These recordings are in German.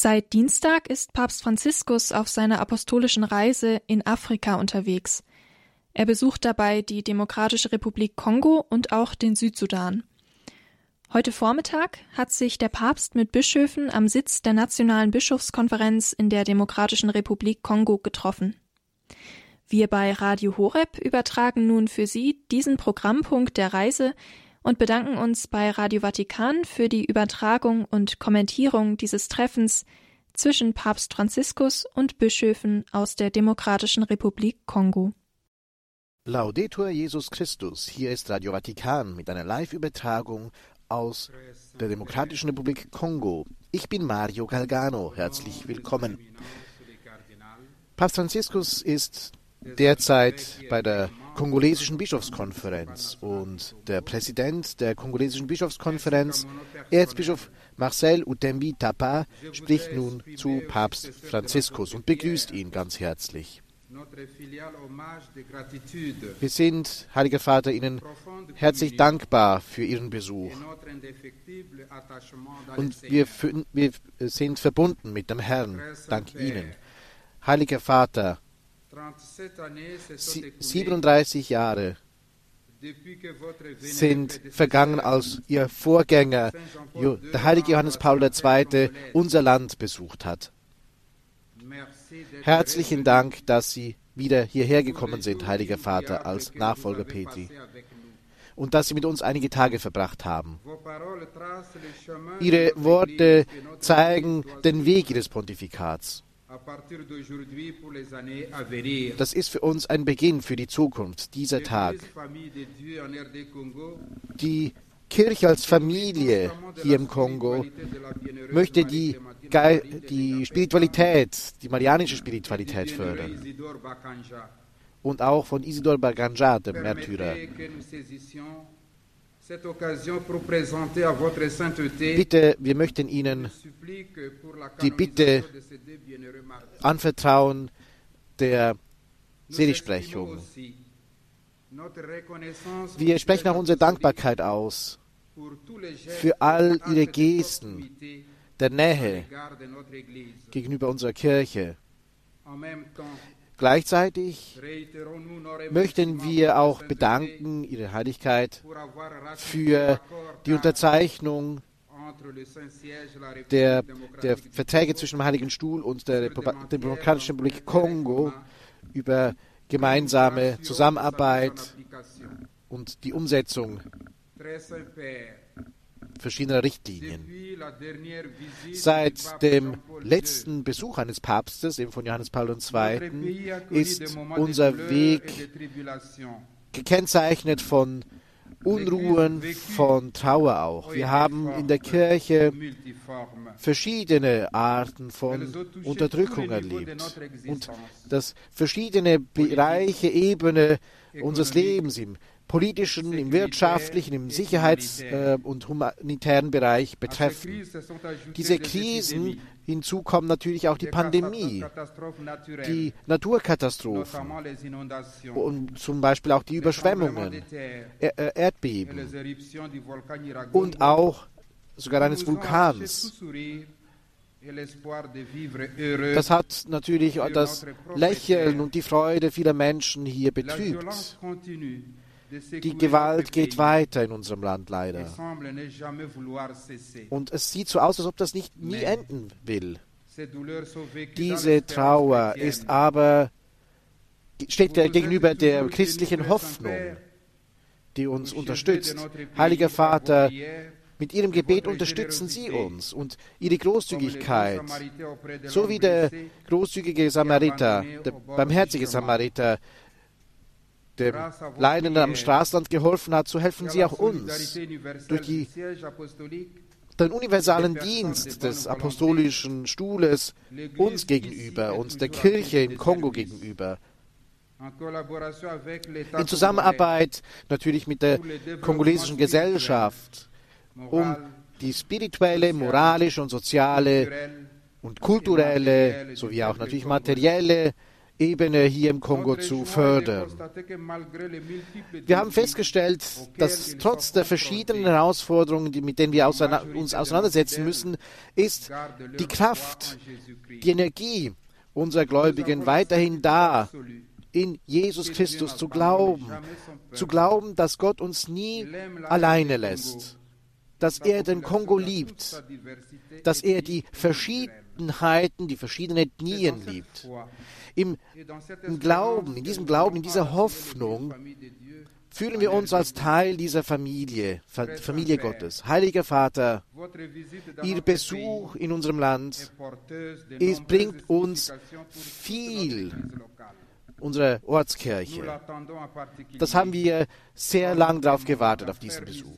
Seit Dienstag ist Papst Franziskus auf seiner apostolischen Reise in Afrika unterwegs. Er besucht dabei die Demokratische Republik Kongo und auch den Südsudan. Heute Vormittag hat sich der Papst mit Bischöfen am Sitz der Nationalen Bischofskonferenz in der Demokratischen Republik Kongo getroffen. Wir bei Radio Horeb übertragen nun für Sie diesen Programmpunkt der Reise und bedanken uns bei Radio Vatikan für die Übertragung und Kommentierung dieses Treffens zwischen Papst Franziskus und Bischöfen aus der Demokratischen Republik Kongo. Laudetur Jesus Christus, hier ist Radio Vatikan mit einer Live-Übertragung aus der Demokratischen Republik Kongo. Ich bin Mario Galgano, herzlich willkommen. Papst Franziskus ist derzeit bei der kongolesischen Bischofskonferenz und der Präsident der kongolesischen Bischofskonferenz, Erzbischof Marcel Utembi Tapa, spricht nun zu Papst Franziskus und begrüßt ihn ganz herzlich. Wir sind, Heiliger Vater, Ihnen herzlich dankbar für Ihren Besuch. Und wir, wir sind verbunden mit dem Herrn, dank Ihnen. Heiliger Vater, 37 Jahre sind vergangen, als Ihr Vorgänger, der heilige Johannes Paul II., unser Land besucht hat. Herzlichen Dank, dass Sie wieder hierher gekommen sind, heiliger Vater, als Nachfolger Petri, und dass Sie mit uns einige Tage verbracht haben. Ihre Worte zeigen den Weg Ihres Pontifikats. Das ist für uns ein Beginn für die Zukunft, dieser Tag. Die Kirche als Familie hier im Kongo möchte die, die Spiritualität, die marianische Spiritualität fördern. Und auch von Isidor Baganja, dem Märtyrer. Bitte, wir möchten Ihnen die Bitte anvertrauen der Seligsprechung. Wir sprechen auch unsere Dankbarkeit aus für all Ihre Gesten der Nähe gegenüber unserer Kirche. Gleichzeitig möchten wir auch bedanken, Ihre Heiligkeit, für die Unterzeichnung der, der Verträge zwischen dem Heiligen Stuhl und der Demokratischen Republik Kongo über gemeinsame Zusammenarbeit und die Umsetzung verschiedener Richtlinien. Seit dem letzten Besuch eines Papstes, eben von Johannes Paul II., ist unser Weg gekennzeichnet von Unruhen, von Trauer auch. Wir haben in der Kirche verschiedene Arten von Unterdrückung erlebt und dass verschiedene Bereiche, Ebene unseres Lebens im politischen, im wirtschaftlichen, im Sicherheits- äh, und humanitären Bereich betreffen. Diese Krisen, hinzu kommen natürlich auch die Pandemie, die Naturkatastrophen und zum Beispiel auch die Überschwemmungen, er äh, Erdbeben und auch sogar eines Vulkans. Das hat natürlich das Lächeln und die Freude vieler Menschen hier betrübt. Die Gewalt geht weiter in unserem Land leider. Und es sieht so aus, als ob das nicht nie enden will. Diese Trauer ist aber steht gegenüber der christlichen Hoffnung, die uns unterstützt. Heiliger Vater, mit Ihrem Gebet unterstützen Sie uns und Ihre Großzügigkeit, so wie der großzügige Samariter, der barmherzige Samariter, dem Leidenden am Straßenland geholfen hat, so helfen Sie auch uns durch die, den universalen Dienst des apostolischen Stuhles uns gegenüber und der Kirche im Kongo gegenüber. In Zusammenarbeit natürlich mit der kongolesischen Gesellschaft, um die spirituelle, moralische und soziale und kulturelle sowie auch natürlich materielle Ebene hier im Kongo zu fördern. Wir haben festgestellt, dass trotz der verschiedenen Herausforderungen, mit denen wir uns auseinandersetzen müssen, ist die Kraft, die Energie unserer Gläubigen weiterhin da, in Jesus Christus zu glauben, zu glauben, dass Gott uns nie alleine lässt, dass er den Kongo liebt, dass er die Verschiedenheiten, die verschiedenen Ethnien liebt. Im, Glauben, in diesem Glauben, in dieser Hoffnung fühlen wir uns als Teil dieser Familie, Familie Gottes. Heiliger Vater, Ihr Besuch in unserem Land ist, bringt uns viel unsere Ortskirche. Das haben wir sehr lang darauf gewartet, auf diesen Besuch.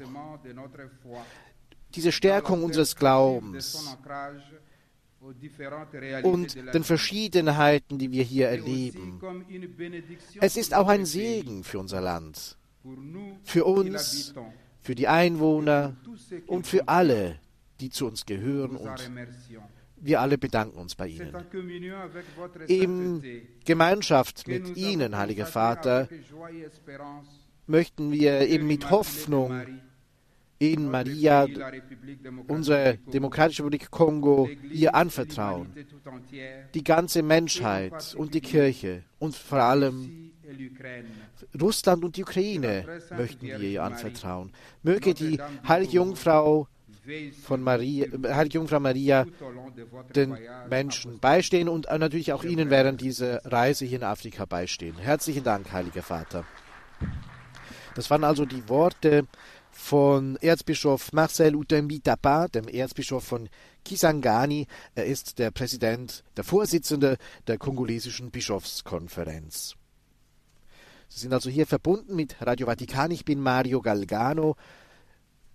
Diese Stärkung unseres Glaubens und den Verschiedenheiten, die wir hier erleben. Es ist auch ein Segen für unser Land, für uns, für die Einwohner und für alle, die zu uns gehören und wir alle bedanken uns bei Ihnen. In Gemeinschaft mit Ihnen, Heiliger Vater, möchten wir eben mit Hoffnung in Maria, unsere Demokratische Republik Kongo, ihr anvertrauen. Die ganze Menschheit und die Kirche und vor allem Russland und die Ukraine möchten wir ihr anvertrauen. Möge die Heilige Jungfrau von Maria, Heilige Jungfrau Maria den Menschen beistehen und natürlich auch Ihnen während dieser Reise hier in Afrika beistehen. Herzlichen Dank, Heiliger Vater. Das waren also die Worte von Erzbischof Marcel Utembi Tapa, dem Erzbischof von Kisangani. Er ist der Präsident, der Vorsitzende der kongolesischen Bischofskonferenz. Sie sind also hier verbunden mit Radio Vatikan. Ich bin Mario Galgano.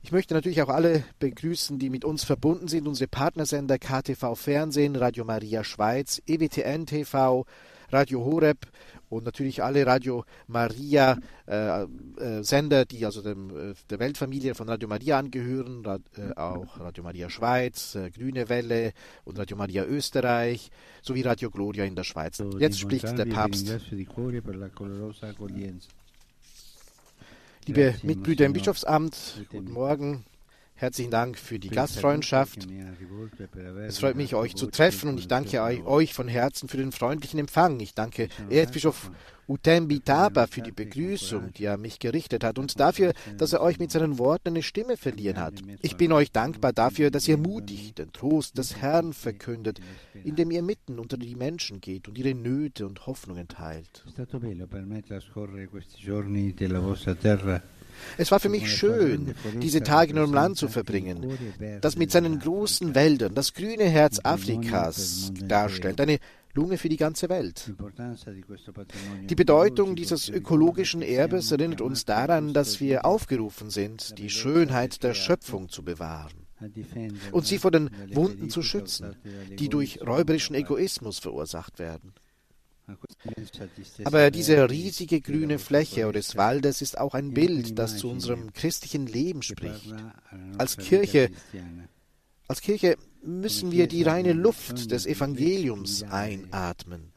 Ich möchte natürlich auch alle begrüßen, die mit uns verbunden sind. Unsere Partnersender KTV Fernsehen, Radio Maria Schweiz, EWTN TV, Radio Horeb und natürlich alle Radio Maria äh, äh, Sender, die also dem, äh, der Weltfamilie von Radio Maria angehören, Rad, äh, auch Radio Maria Schweiz, äh, Grüne Welle und Radio Maria Österreich sowie Radio Gloria in der Schweiz. Jetzt spricht der Papst. Liebe Mitbrüder im Bischofsamt, guten Morgen. Herzlichen Dank für die Gastfreundschaft. Es freut mich, euch zu treffen und ich danke euch von Herzen für den freundlichen Empfang. Ich danke Erzbischof Utembi Taba für die Begrüßung, die er mich gerichtet hat und dafür, dass er euch mit seinen Worten eine Stimme verliehen hat. Ich bin euch dankbar dafür, dass ihr mutig den Trost des Herrn verkündet, indem ihr mitten unter die Menschen geht und ihre Nöte und Hoffnungen teilt. Es war für mich schön, diese Tage in eurem Land zu verbringen, das mit seinen großen Wäldern das grüne Herz Afrikas darstellt, eine Lunge für die ganze Welt. Die Bedeutung dieses ökologischen Erbes erinnert uns daran, dass wir aufgerufen sind, die Schönheit der Schöpfung zu bewahren und sie vor den Wunden zu schützen, die durch räuberischen Egoismus verursacht werden. Aber diese riesige grüne Fläche des Waldes ist auch ein Bild, das zu unserem christlichen Leben spricht. Als Kirche, als Kirche müssen wir die reine Luft des Evangeliums einatmen,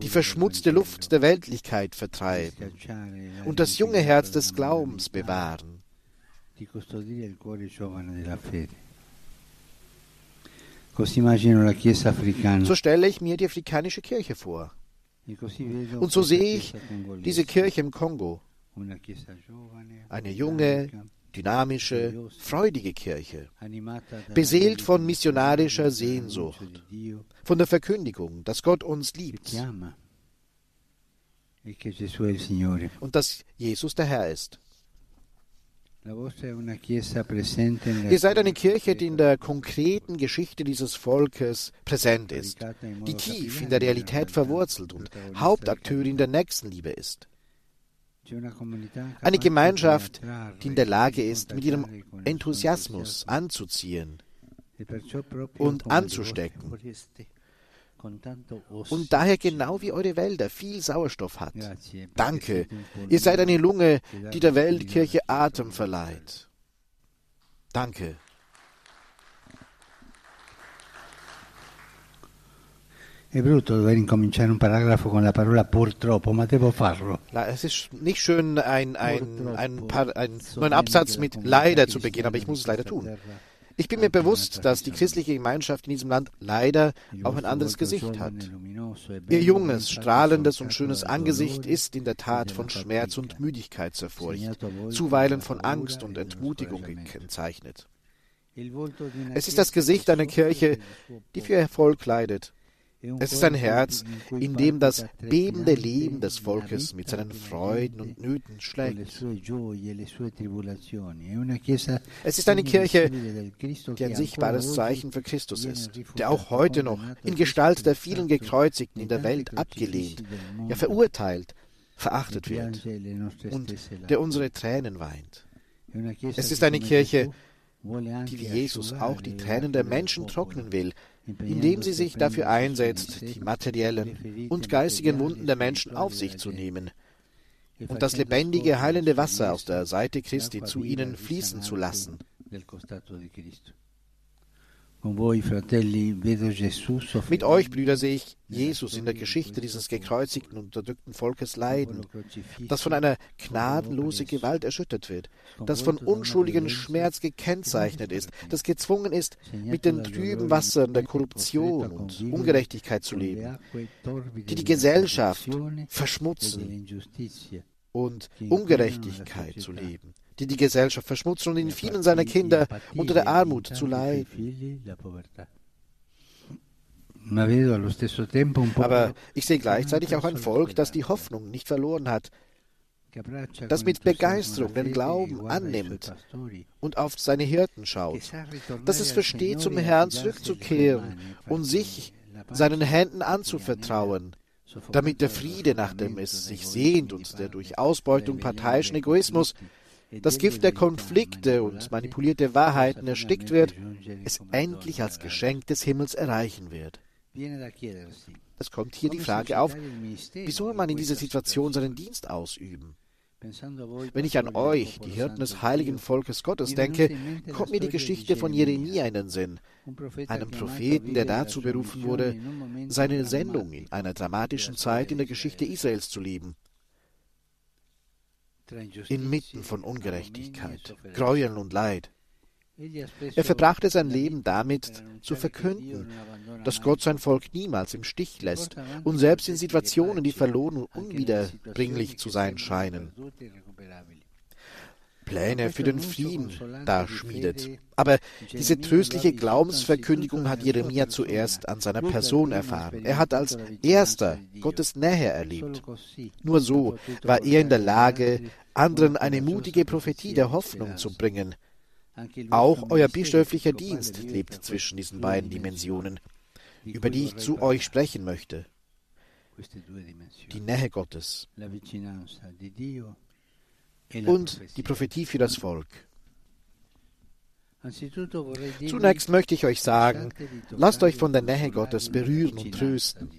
die verschmutzte Luft der Weltlichkeit vertreiben und das junge Herz des Glaubens bewahren. So stelle ich mir die afrikanische Kirche vor. Und so sehe ich diese Kirche im Kongo. Eine junge, dynamische, freudige Kirche, beseelt von missionarischer Sehnsucht, von der Verkündigung, dass Gott uns liebt und dass Jesus der Herr ist. Ihr seid eine Kirche, die in der konkreten Geschichte dieses Volkes präsent ist, die tief in der Realität verwurzelt und Hauptakteurin der Nächstenliebe ist. Eine Gemeinschaft, die in der Lage ist, mit ihrem Enthusiasmus anzuziehen und anzustecken und daher genau wie eure Wälder viel Sauerstoff hat. Danke, ihr seid eine Lunge, die der Weltkirche Atem verleiht. Danke. Es ist nicht schön, ein, ein, ein, ein, einen Absatz mit leider zu beginnen, aber ich muss es leider tun. Ich bin mir bewusst, dass die christliche Gemeinschaft in diesem Land leider auch ein anderes Gesicht hat. Ihr junges, strahlendes und schönes Angesicht ist in der Tat von Schmerz und Müdigkeit zerfurcht, zuweilen von Angst und Entmutigung gekennzeichnet. Es ist das Gesicht einer Kirche, die für Erfolg leidet es ist ein Herz, in dem das bebende Leben des Volkes mit seinen Freuden und Nöten schlägt. Es ist eine Kirche, die ein sichtbares Zeichen für Christus ist, der auch heute noch in Gestalt der vielen Gekreuzigten in der Welt abgelehnt, ja verurteilt, verachtet wird und der unsere Tränen weint. Es ist eine Kirche, die wie Jesus auch die Tränen der Menschen trocknen will, indem sie sich dafür einsetzt, die materiellen und geistigen Wunden der Menschen auf sich zu nehmen und das lebendige, heilende Wasser aus der Seite Christi zu ihnen fließen zu lassen. Mit euch, Brüder, sehe ich Jesus in der Geschichte dieses gekreuzigten und unterdrückten Volkes leiden, das von einer gnadenlosen Gewalt erschüttert wird, das von unschuldigen Schmerz gekennzeichnet ist, das gezwungen ist, mit den trüben Wassern der Korruption und Ungerechtigkeit zu leben, die die Gesellschaft verschmutzen und Ungerechtigkeit zu leben die die Gesellschaft verschmutzen und in vielen seiner Kinder unter der Armut zu leiden. Aber ich sehe gleichzeitig auch ein Volk, das die Hoffnung nicht verloren hat, das mit Begeisterung den Glauben annimmt und auf seine Hirten schaut, dass es versteht, zum Herrn zurückzukehren und sich seinen Händen anzuvertrauen, damit der Friede, nach dem es sich sehnt und der durch Ausbeutung parteiischen Egoismus das Gift der Konflikte und manipulierte Wahrheiten erstickt wird, es endlich als Geschenk des Himmels erreichen wird. Es kommt hier die Frage auf, wie soll man in dieser Situation seinen Dienst ausüben? Wenn ich an euch, die Hirten des heiligen Volkes Gottes, denke, kommt mir die Geschichte von Jeremia in den Sinn, einem Propheten, der dazu berufen wurde, seine Sendung in einer dramatischen Zeit in der Geschichte Israels zu leben inmitten von Ungerechtigkeit, Gräueln und Leid. Er verbrachte sein Leben damit, zu verkünden, dass Gott sein Volk niemals im Stich lässt und selbst in Situationen, die verloren und unwiederbringlich zu sein scheinen, Pläne für den Frieden da schmiedet. Aber diese tröstliche Glaubensverkündigung hat Jeremia zuerst an seiner Person erfahren. Er hat als erster Gottes Nähe erlebt. Nur so war er in der Lage, anderen eine mutige Prophetie der Hoffnung zu bringen. Auch euer bischöflicher Dienst lebt zwischen diesen beiden Dimensionen, über die ich zu euch sprechen möchte. Die Nähe Gottes und die Prophetie für das Volk. Zunächst möchte ich euch sagen, lasst euch von der Nähe Gottes berühren und trösten.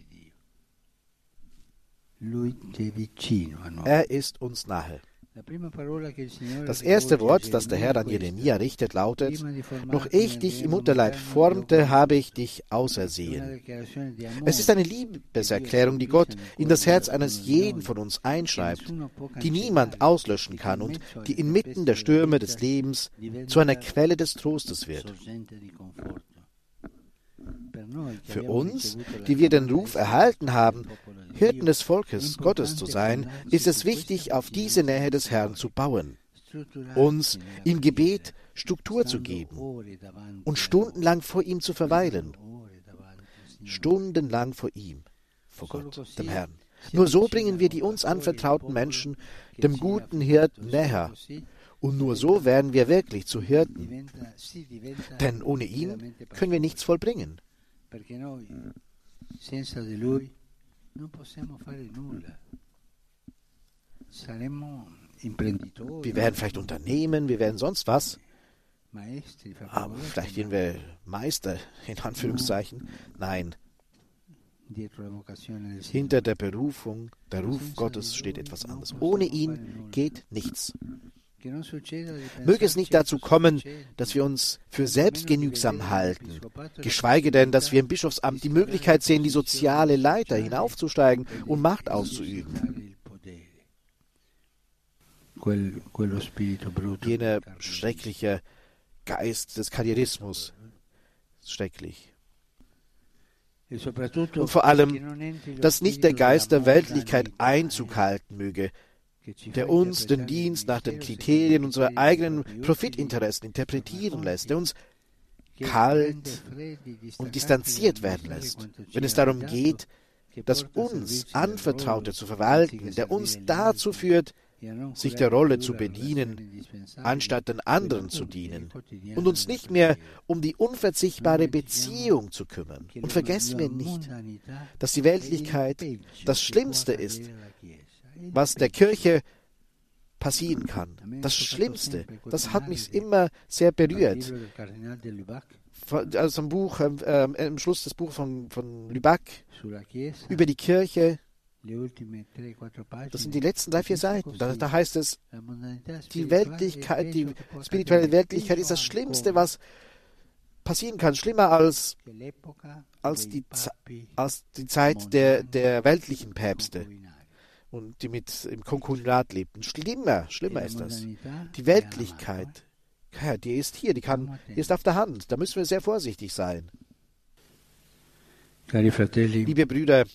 Er ist uns nahe. Das erste Wort, das der Herr an Jeremia richtet, lautet, Noch ich dich im Mutterleib formte, habe ich dich ausersehen. Es ist eine Liebeserklärung, die Gott in das Herz eines jeden von uns einschreibt, die niemand auslöschen kann und die inmitten der Stürme des Lebens zu einer Quelle des Trostes wird. Für uns, die wir den Ruf erhalten haben, Hirten des Volkes Gottes zu sein, ist es wichtig, auf diese Nähe des Herrn zu bauen, uns im Gebet Struktur zu geben und stundenlang vor ihm zu verweilen. Stundenlang vor ihm, vor Gott, dem Herrn. Nur so bringen wir die uns anvertrauten Menschen dem guten Hirten näher. Und nur so werden wir wirklich zu Hirten. Denn ohne ihn können wir nichts vollbringen. Non possiamo fare nulla. Wir werden vielleicht Unternehmen, wir werden sonst was. Aber vielleicht werden wir Meister, in Anführungszeichen. Nein. Hinter der Berufung, der Ruf Gottes steht etwas anderes. Ohne ihn geht nichts. Möge es nicht dazu kommen, dass wir uns für selbstgenügsam halten, geschweige denn, dass wir im Bischofsamt die Möglichkeit sehen, die soziale Leiter hinaufzusteigen und Macht auszuüben. Jener schreckliche Geist des Karrierismus, schrecklich. Und vor allem, dass nicht der Geist der Weltlichkeit Einzug halten möge, der uns den Dienst nach den Kriterien unserer eigenen Profitinteressen interpretieren lässt, der uns kalt und distanziert werden lässt, wenn es darum geht, das uns Anvertraute zu verwalten, der uns dazu führt, sich der Rolle zu bedienen, anstatt den anderen zu dienen und uns nicht mehr um die unverzichtbare Beziehung zu kümmern. Und vergessen wir nicht, dass die Weltlichkeit das Schlimmste ist, was der Kirche passieren kann. Das Schlimmste, das hat mich immer sehr berührt. Also im Buch, äh, im Schluss des Buches von, von Lubac über die Kirche, das sind die letzten drei, vier Seiten. Da, da heißt es, die Weltlichkeit, die spirituelle Weltlichkeit ist das Schlimmste, was passieren kann. Schlimmer als, als, die, als die Zeit der, der weltlichen Päpste und die mit im Konkulat lebten. Schlimmer, schlimmer ist das. Die Weltlichkeit, ja, die ist hier, die, kann, die ist auf der Hand. Da müssen wir sehr vorsichtig sein. Liebe Brüder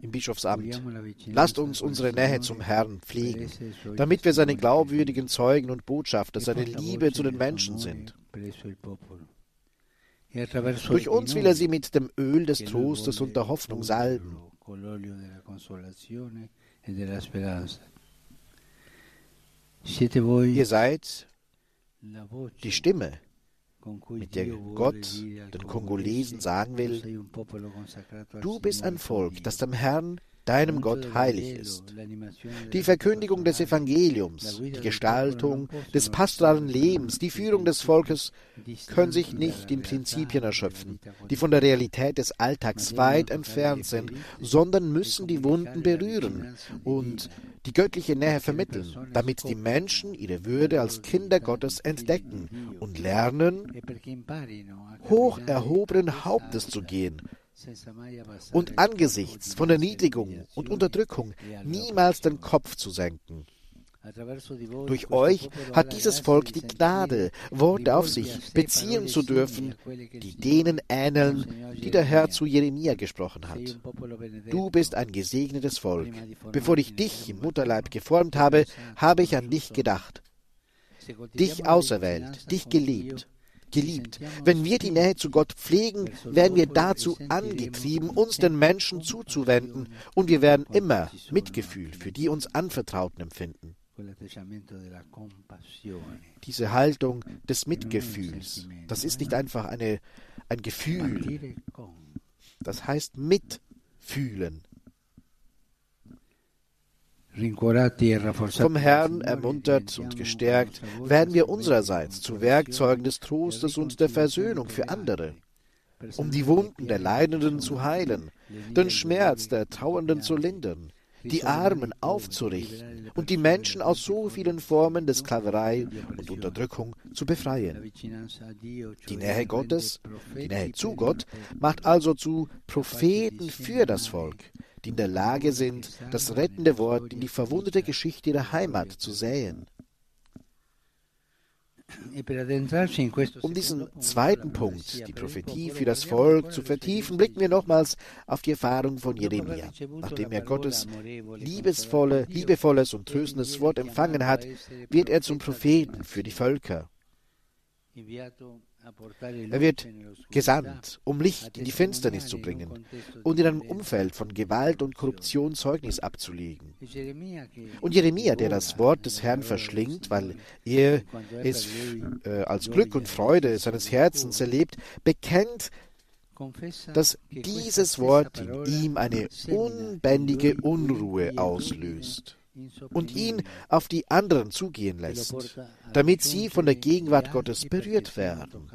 im Bischofsamt, lasst uns unsere Nähe zum Herrn pflegen, damit wir seine glaubwürdigen Zeugen und Botschafter, seine Liebe zu den Menschen sind. Durch uns will er sie mit dem Öl des Trostes und der Hoffnung salben. E Ihr seid die Stimme, mit der Gott den Kongolesen sagen will, du bist ein Volk, das dem Herrn deinem Gott heilig ist. Die Verkündigung des Evangeliums, die Gestaltung des pastoralen Lebens, die Führung des Volkes können sich nicht in Prinzipien erschöpfen, die von der Realität des Alltags weit entfernt sind, sondern müssen die Wunden berühren und die göttliche Nähe vermitteln, damit die Menschen ihre Würde als Kinder Gottes entdecken und lernen, hoch erhobenen Hauptes zu gehen, und angesichts von Erniedrigung und Unterdrückung niemals den Kopf zu senken. Durch euch hat dieses Volk die Gnade, Worte auf sich beziehen zu dürfen, die denen ähneln, die der Herr zu Jeremia gesprochen hat. Du bist ein gesegnetes Volk. Bevor ich dich im Mutterleib geformt habe, habe ich an dich gedacht. Dich auserwählt, dich geliebt geliebt. Wenn wir die Nähe zu Gott pflegen, werden wir dazu angetrieben, uns den Menschen zuzuwenden, und wir werden immer Mitgefühl für die uns Anvertrauten empfinden. Diese Haltung des Mitgefühls, das ist nicht einfach eine, ein Gefühl, das heißt mitfühlen. Vom Herrn ermuntert und gestärkt, werden wir unsererseits zu Werkzeugen des Trostes und der Versöhnung für andere, um die Wunden der Leidenden zu heilen, den Schmerz der Trauernden zu lindern, die Armen aufzurichten und die Menschen aus so vielen Formen der Sklaverei und Unterdrückung zu befreien. Die Nähe Gottes, die Nähe zu Gott, macht also zu Propheten für das Volk, die in der Lage sind, das rettende Wort in die verwundete Geschichte ihrer Heimat zu säen. Um diesen zweiten Punkt, die Prophetie für das Volk, zu vertiefen, blicken wir nochmals auf die Erfahrung von Jeremia. Nachdem er Gottes liebesvolle, liebevolles und tröstendes Wort empfangen hat, wird er zum Propheten für die Völker. Er wird gesandt, um Licht in die Finsternis zu bringen und in einem Umfeld von Gewalt und Korruption Zeugnis abzulegen. Und Jeremia, der das Wort des Herrn verschlingt, weil er es äh, als Glück und Freude seines Herzens erlebt, bekennt, dass dieses Wort in ihm eine unbändige Unruhe auslöst und ihn auf die anderen zugehen lässt, damit sie von der Gegenwart Gottes berührt werden.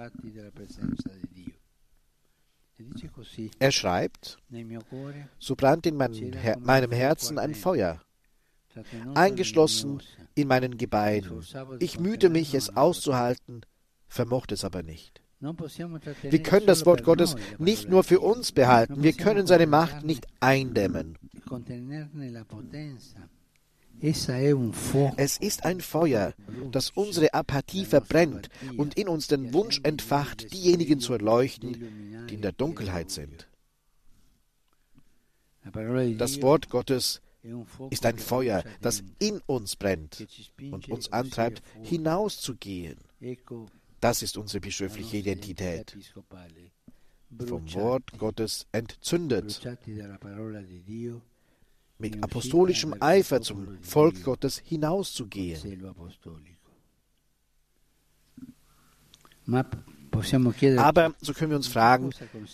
Er schreibt, so brannt in meinem Herzen ein Feuer, eingeschlossen in meinen Gebeinen. Ich mühte mich, es auszuhalten, vermochte es aber nicht. Wir können das Wort Gottes nicht nur für uns behalten, wir können seine Macht nicht eindämmen. Es ist ein Feuer, das unsere Apathie verbrennt und in uns den Wunsch entfacht, diejenigen zu erleuchten, die in der Dunkelheit sind. Das Wort Gottes ist ein Feuer, das in uns brennt und uns antreibt, hinauszugehen. Das ist unsere bischöfliche Identität. Vom Wort Gottes entzündet, mit apostolischem Eifer zum Volk Gottes hinauszugehen. Aber so können wir uns fragen,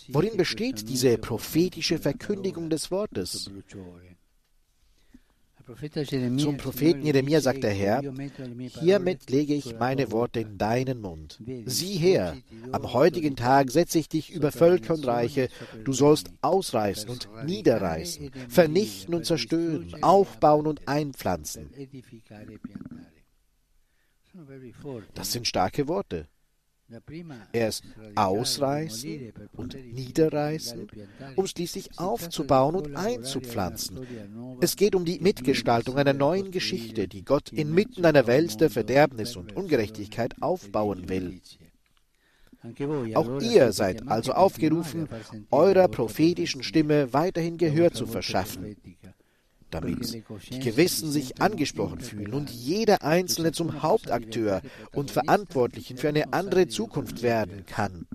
worin besteht diese prophetische Verkündigung des Wortes? Zum Propheten Jeremia sagt der Herr, hiermit lege ich meine Worte in deinen Mund. Sieh her, am heutigen Tag setze ich dich über Völker und Reiche, du sollst ausreißen und niederreißen, vernichten und zerstören, aufbauen und einpflanzen. Das sind starke Worte. Erst ausreißen und niederreißen, um schließlich aufzubauen und einzupflanzen. Es geht um die Mitgestaltung einer neuen Geschichte, die Gott inmitten einer Welt der Verderbnis und Ungerechtigkeit aufbauen will. Auch ihr seid also aufgerufen, eurer prophetischen Stimme weiterhin Gehör zu verschaffen damit. Die Gewissen sich angesprochen fühlen und jeder Einzelne zum Hauptakteur und Verantwortlichen für eine andere Zukunft werden kann.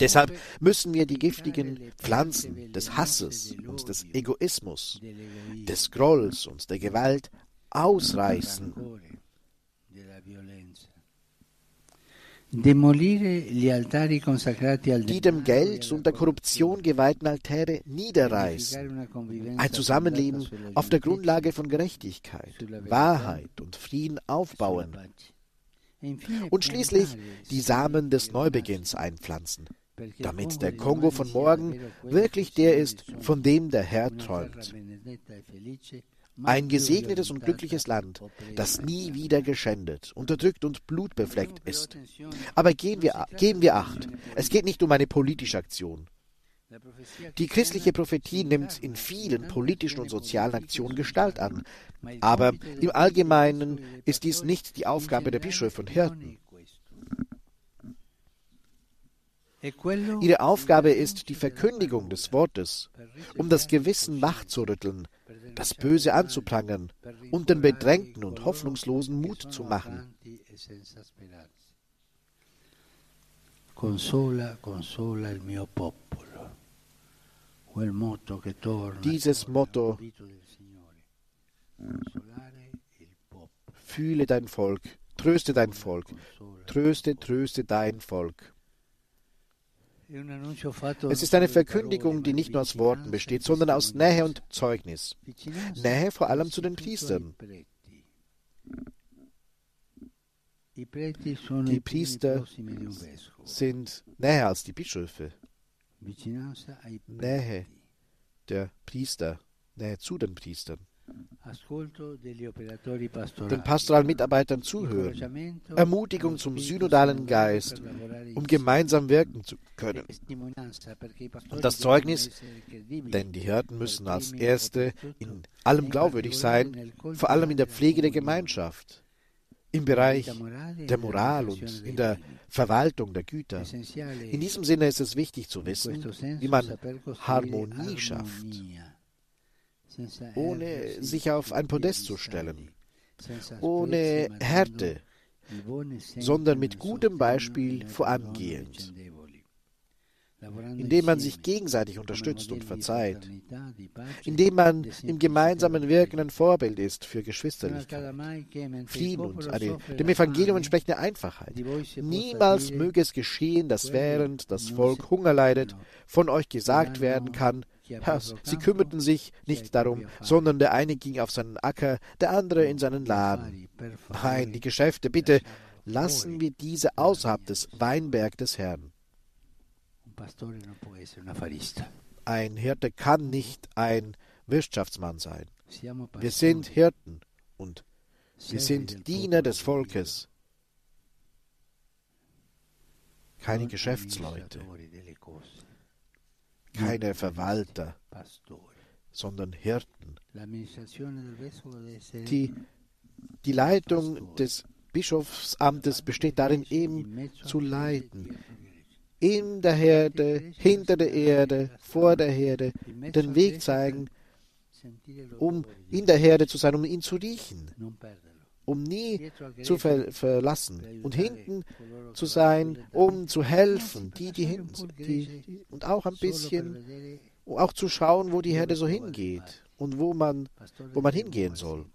Deshalb müssen wir die giftigen Pflanzen des Hasses und des Egoismus, des Grolls und der Gewalt ausreißen die dem Geld und der Korruption geweihten Altäre niederreißen. Ein Zusammenleben auf der Grundlage von Gerechtigkeit, Wahrheit und Frieden aufbauen. Und schließlich die Samen des Neubeginns einpflanzen, damit der Kongo von morgen wirklich der ist, von dem der Herr träumt. Ein gesegnetes und glückliches Land, das nie wieder geschändet, unterdrückt und blutbefleckt ist. Aber gehen wir, geben wir Acht, es geht nicht um eine politische Aktion. Die christliche Prophetie nimmt in vielen politischen und sozialen Aktionen Gestalt an, aber im Allgemeinen ist dies nicht die Aufgabe der Bischöfe und Hirten. Ihre Aufgabe ist die Verkündigung des Wortes, um das Gewissen wachzurütteln, das Böse anzuprangern und den Bedrängten und Hoffnungslosen Mut zu machen. Dieses Motto, fühle dein Volk, tröste dein Volk, tröste, tröste dein Volk. Es ist eine Verkündigung, die nicht nur aus Worten besteht, sondern aus Nähe und Zeugnis. Nähe vor allem zu den Priestern. Die Priester sind näher als die Bischöfe. Nähe der Priester, Nähe zu den Priestern den pastoralen Mitarbeitern zuhören, Ermutigung zum synodalen Geist, um gemeinsam wirken zu können. Und das Zeugnis, denn die Hirten müssen als Erste in allem glaubwürdig sein, vor allem in der Pflege der Gemeinschaft, im Bereich der Moral und in der Verwaltung der Güter. In diesem Sinne ist es wichtig zu wissen, wie man Harmonie schafft ohne sich auf ein Podest zu stellen, ohne Härte, sondern mit gutem Beispiel vorangehend, indem man sich gegenseitig unterstützt und verzeiht, indem man im gemeinsamen Wirken ein Vorbild ist für Geschwisterlichkeit, Frieden und eine dem Evangelium entsprechende Einfachheit. Niemals möge es geschehen, dass während das Volk Hunger leidet, von euch gesagt werden kann, sie kümmerten sich nicht darum, sondern der eine ging auf seinen Acker, der andere in seinen Laden. Nein, die Geschäfte, bitte, lassen wir diese außerhalb des Weinberg des Herrn. Ein Hirte kann nicht ein Wirtschaftsmann sein. Wir sind Hirten und wir sind Diener des Volkes, keine Geschäftsleute, keine Verwalter, sondern Hirten. Die, die Leitung des Bischofsamtes besteht darin, eben zu leiten. In der Herde, hinter der Erde, vor der Herde, den Weg zeigen, um in der Herde zu sein, um ihn zu riechen, um nie zu ver verlassen und hinten zu sein, um zu helfen, die, die hinten sind, die, und auch ein bisschen, auch zu schauen, wo die Herde so hingeht und wo man, wo man hingehen soll.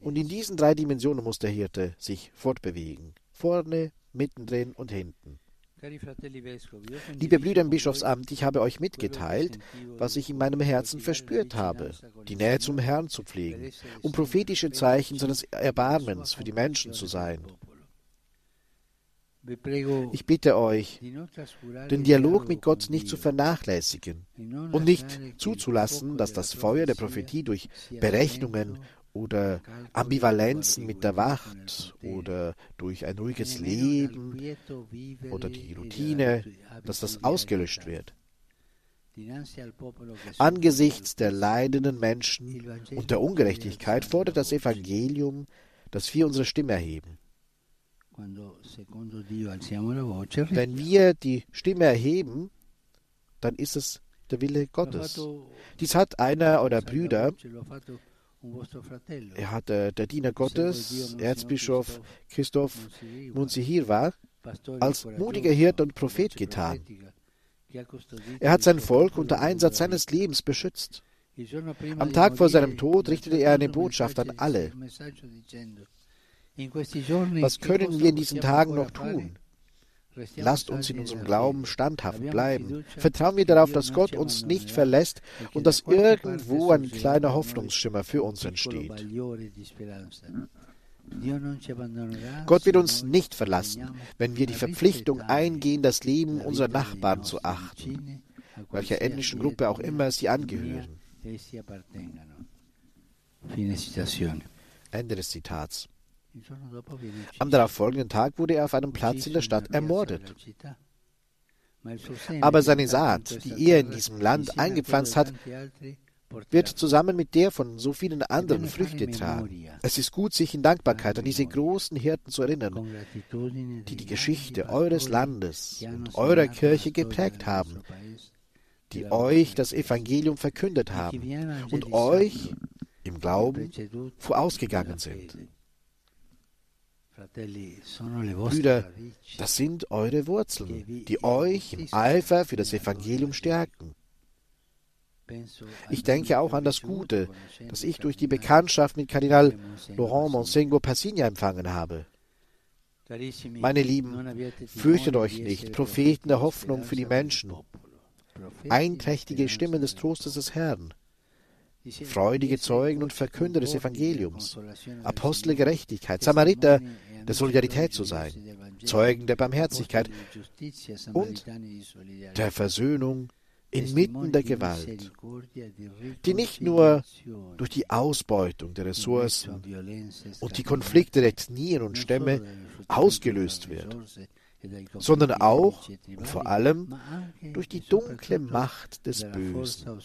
Und in diesen drei Dimensionen muss der Hirte sich fortbewegen. Vorne, mittendrin und hinten. Liebe Brüder im Bischofsamt, ich habe euch mitgeteilt, was ich in meinem Herzen verspürt habe, die Nähe zum Herrn zu pflegen, um prophetische Zeichen seines Erbarmens für die Menschen zu sein. Ich bitte euch, den Dialog mit Gott nicht zu vernachlässigen und nicht zuzulassen, dass das Feuer der Prophetie durch Berechnungen oder Ambivalenzen mit der Wacht oder durch ein ruhiges Leben oder die Routine, dass das ausgelöscht wird. Angesichts der leidenden Menschen und der Ungerechtigkeit fordert das Evangelium, dass wir unsere Stimme erheben. Wenn wir die Stimme erheben, dann ist es der Wille Gottes. Dies hat einer oder Brüder er hat äh, der Diener Gottes, Erzbischof Christoph Munzihirwa, als mutiger Hirte und Prophet getan. Er hat sein Volk unter Einsatz seines Lebens beschützt. Am Tag vor seinem Tod richtete er eine Botschaft an alle. Was können wir in diesen Tagen noch tun? Lasst uns in unserem Glauben standhaft bleiben. Vertrauen wir darauf, dass Gott uns nicht verlässt und dass irgendwo ein kleiner Hoffnungsschimmer für uns entsteht. Gott wird uns nicht verlassen, wenn wir die Verpflichtung eingehen, das Leben unserer Nachbarn zu achten, welcher ethnischen Gruppe auch immer sie angehören. Ende des Zitats. Am darauffolgenden Tag wurde er auf einem Platz in der Stadt ermordet. Aber seine Saat, die er in diesem Land eingepflanzt hat, wird zusammen mit der von so vielen anderen Früchte tragen. Es ist gut, sich in Dankbarkeit an diese großen Hirten zu erinnern, die die Geschichte eures Landes und eurer Kirche geprägt haben, die euch das Evangelium verkündet haben und euch im Glauben vorausgegangen sind. Brüder, das sind eure Wurzeln, die euch im Eifer für das Evangelium stärken. Ich denke auch an das Gute, das ich durch die Bekanntschaft mit Kardinal Laurent Monsengo Passigna empfangen habe. Meine Lieben, fürchtet euch nicht, Propheten der Hoffnung für die Menschen, einträchtige Stimmen des Trostes des Herrn freudige Zeugen und Verkünder des Evangeliums, Apostel der Gerechtigkeit, Samariter der Solidarität zu sein, Zeugen der Barmherzigkeit und der Versöhnung inmitten der Gewalt, die nicht nur durch die Ausbeutung der Ressourcen und die Konflikte der Ethnien und Stämme ausgelöst wird, sondern auch und vor allem durch die dunkle Macht des Bösen,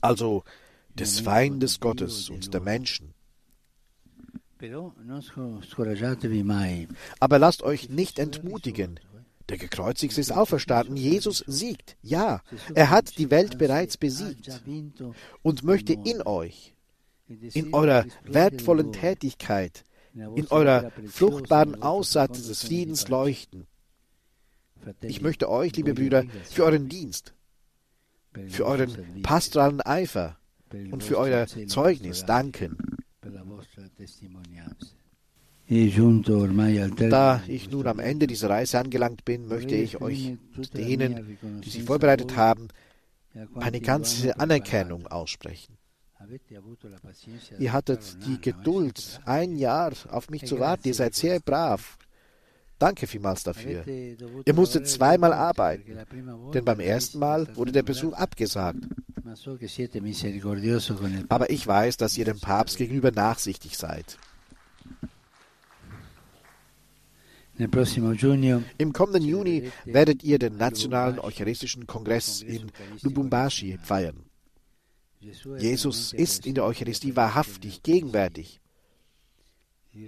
also des Feindes Gottes und der Menschen. Aber lasst euch nicht entmutigen. Der Gekreuzigte ist auferstanden. Jesus siegt. Ja, er hat die Welt bereits besiegt und möchte in euch, in eurer wertvollen Tätigkeit, in eurer fruchtbaren Aussaat des Friedens leuchten. Ich möchte euch, liebe Brüder, für euren Dienst, für euren pastoralen Eifer und für euer Zeugnis danken. Da ich nun am Ende dieser Reise angelangt bin, möchte ich euch denen, die sich vorbereitet haben, meine ganze Anerkennung aussprechen. Ihr hattet die Geduld, ein Jahr auf mich zu warten. Ihr seid sehr brav. Danke vielmals dafür. Ihr musstet zweimal arbeiten, denn beim ersten Mal wurde der Besuch abgesagt. Aber ich weiß, dass ihr dem Papst gegenüber nachsichtig seid. Im kommenden Juni werdet ihr den Nationalen Eucharistischen Kongress in Lubumbashi feiern. Jesus ist in der Eucharistie wahrhaftig gegenwärtig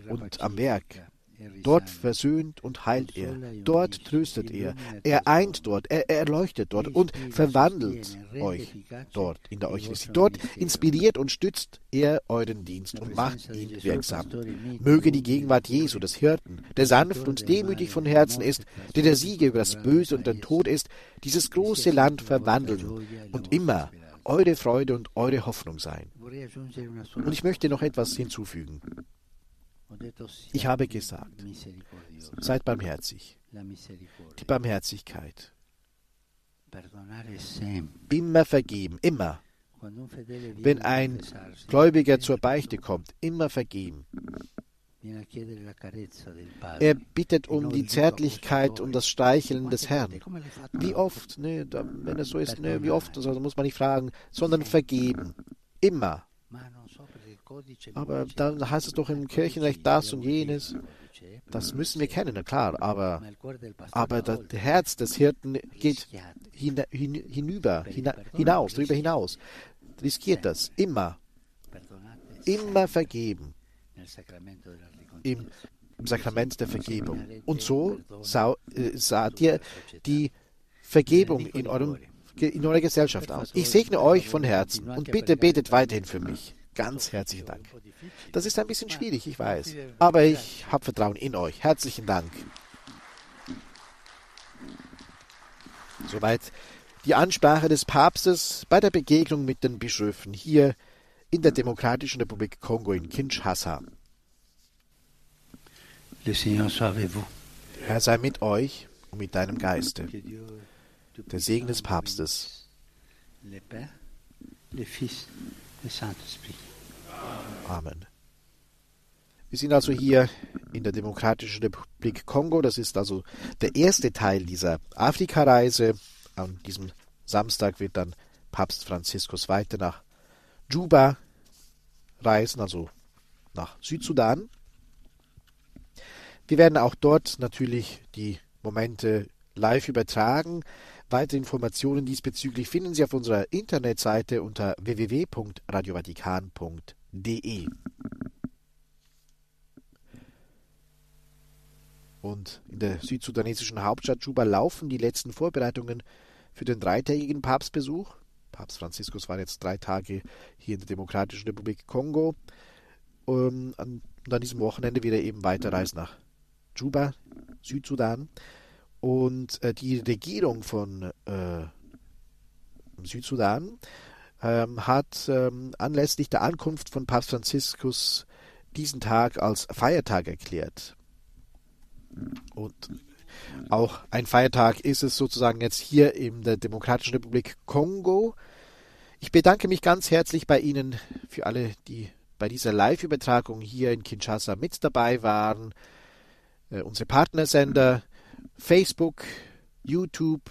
und am Werk. Dort versöhnt und heilt er. Dort tröstet er. Er eint dort. Er, erleuchtet dort und verwandelt euch dort in der Eucharistie. Dort inspiriert und stützt er euren Dienst und macht ihn wirksam. Möge die Gegenwart Jesu, des Hirten, der sanft und demütig von Herzen ist, der der Sieger über das Böse und den Tod ist, dieses große Land verwandeln und immer eure Freude und eure Hoffnung sein. Und ich möchte noch etwas hinzufügen. Ich habe gesagt, seid barmherzig. Die Barmherzigkeit. Immer vergeben, immer. Wenn ein Gläubiger zur Beichte kommt, immer vergeben. Er bittet um die Zärtlichkeit, um das Streicheln des Herrn. Wie oft, ne, wenn es so ist, ne, wie oft, also muss man nicht fragen, sondern vergeben. Immer. Aber dann heißt es doch im Kirchenrecht das und jenes. Das müssen wir kennen, na klar, aber, aber das Herz des Hirten geht hin, hin, hinüber, hinaus, darüber hinaus. Riskiert das, immer. Immer vergeben. Im, Sakrament der Vergebung. Und so sah, äh, saht ihr die Vergebung in, eurem, in eurer Gesellschaft aus. Ich segne euch von Herzen und bitte betet weiterhin für mich. Ganz herzlichen Dank. Das ist ein bisschen schwierig, ich weiß. Aber ich habe Vertrauen in euch. Herzlichen Dank. Soweit die Ansprache des Papstes bei der Begegnung mit den Bischöfen hier in der Demokratischen Republik Kongo in Kinshasa. Herr sei mit euch und mit deinem Geiste. Der Segen des Papstes. Amen. Wir sind also hier in der Demokratischen Republik Kongo. Das ist also der erste Teil dieser Afrikareise. An diesem Samstag wird dann Papst Franziskus weiter nach Juba reisen, also nach Südsudan. Wir werden auch dort natürlich die Momente live übertragen. Weitere Informationen diesbezüglich finden Sie auf unserer Internetseite unter www.radiovatikan.de. Und in der südsudanesischen Hauptstadt Juba laufen die letzten Vorbereitungen für den dreitägigen Papstbesuch. Papst Franziskus war jetzt drei Tage hier in der Demokratischen Republik Kongo. Und an, diesem Wochenende wird er eben weiterreisen nach Juba, Südsudan. Und äh, die Regierung von äh, Südsudan ähm, hat ähm, anlässlich der Ankunft von Papst Franziskus diesen Tag als Feiertag erklärt. Und auch ein Feiertag ist es sozusagen jetzt hier in der Demokratischen Republik Kongo. Ich bedanke mich ganz herzlich bei Ihnen für alle, die bei dieser Live-Übertragung hier in Kinshasa mit dabei waren. Äh, unsere Partnersender Facebook, YouTube,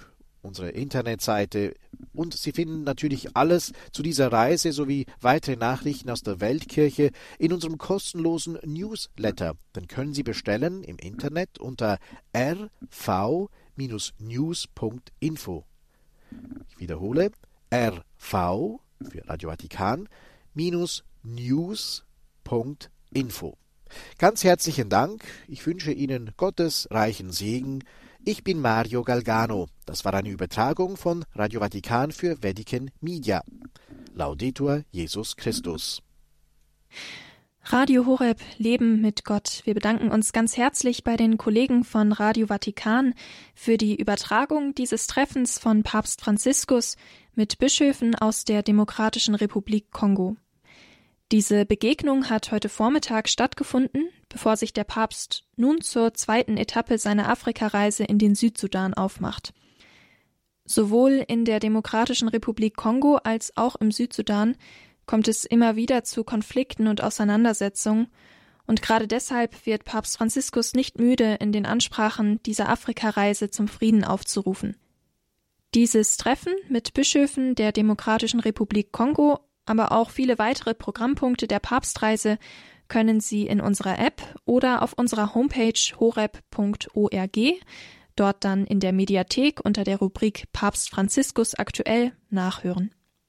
unsere Internetseite und Sie finden natürlich alles zu dieser Reise sowie weitere Nachrichten aus der Weltkirche in unserem kostenlosen Newsletter. Den können Sie bestellen im Internet unter rv-news.info. Ich wiederhole rv für Radio Vatikan news.info. Ganz herzlichen Dank. Ich wünsche Ihnen Gottes reichen Segen. Ich bin Mario Galgano. Das war eine Übertragung von Radio Vatikan für Vatican Media. Laudetur Jesus Christus. Radio Horeb Leben mit Gott. Wir bedanken uns ganz herzlich bei den Kollegen von Radio Vatikan für die Übertragung dieses Treffens von Papst Franziskus mit Bischöfen aus der Demokratischen Republik Kongo. Diese Begegnung hat heute Vormittag stattgefunden, bevor sich der Papst nun zur zweiten Etappe seiner Afrikareise in den Südsudan aufmacht. Sowohl in der Demokratischen Republik Kongo als auch im Südsudan kommt es immer wieder zu Konflikten und Auseinandersetzungen, und gerade deshalb wird Papst Franziskus nicht müde, in den Ansprachen dieser Afrikareise zum Frieden aufzurufen. Dieses Treffen mit Bischöfen der Demokratischen Republik Kongo, aber auch viele weitere Programmpunkte der Papstreise können Sie in unserer App oder auf unserer Homepage horeb.org, dort dann in der Mediathek unter der Rubrik Papst Franziskus aktuell nachhören.